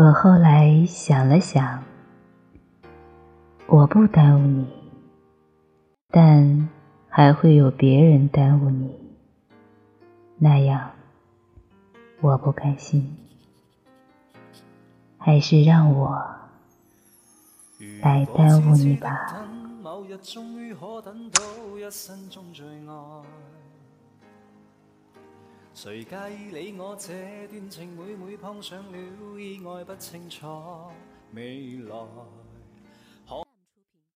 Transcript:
我后来想了想，我不耽误你，但还会有别人耽误你，那样我不甘心。还是让我来耽误你吧。谁介意你我这段情，每每碰上了意外，不清楚未来。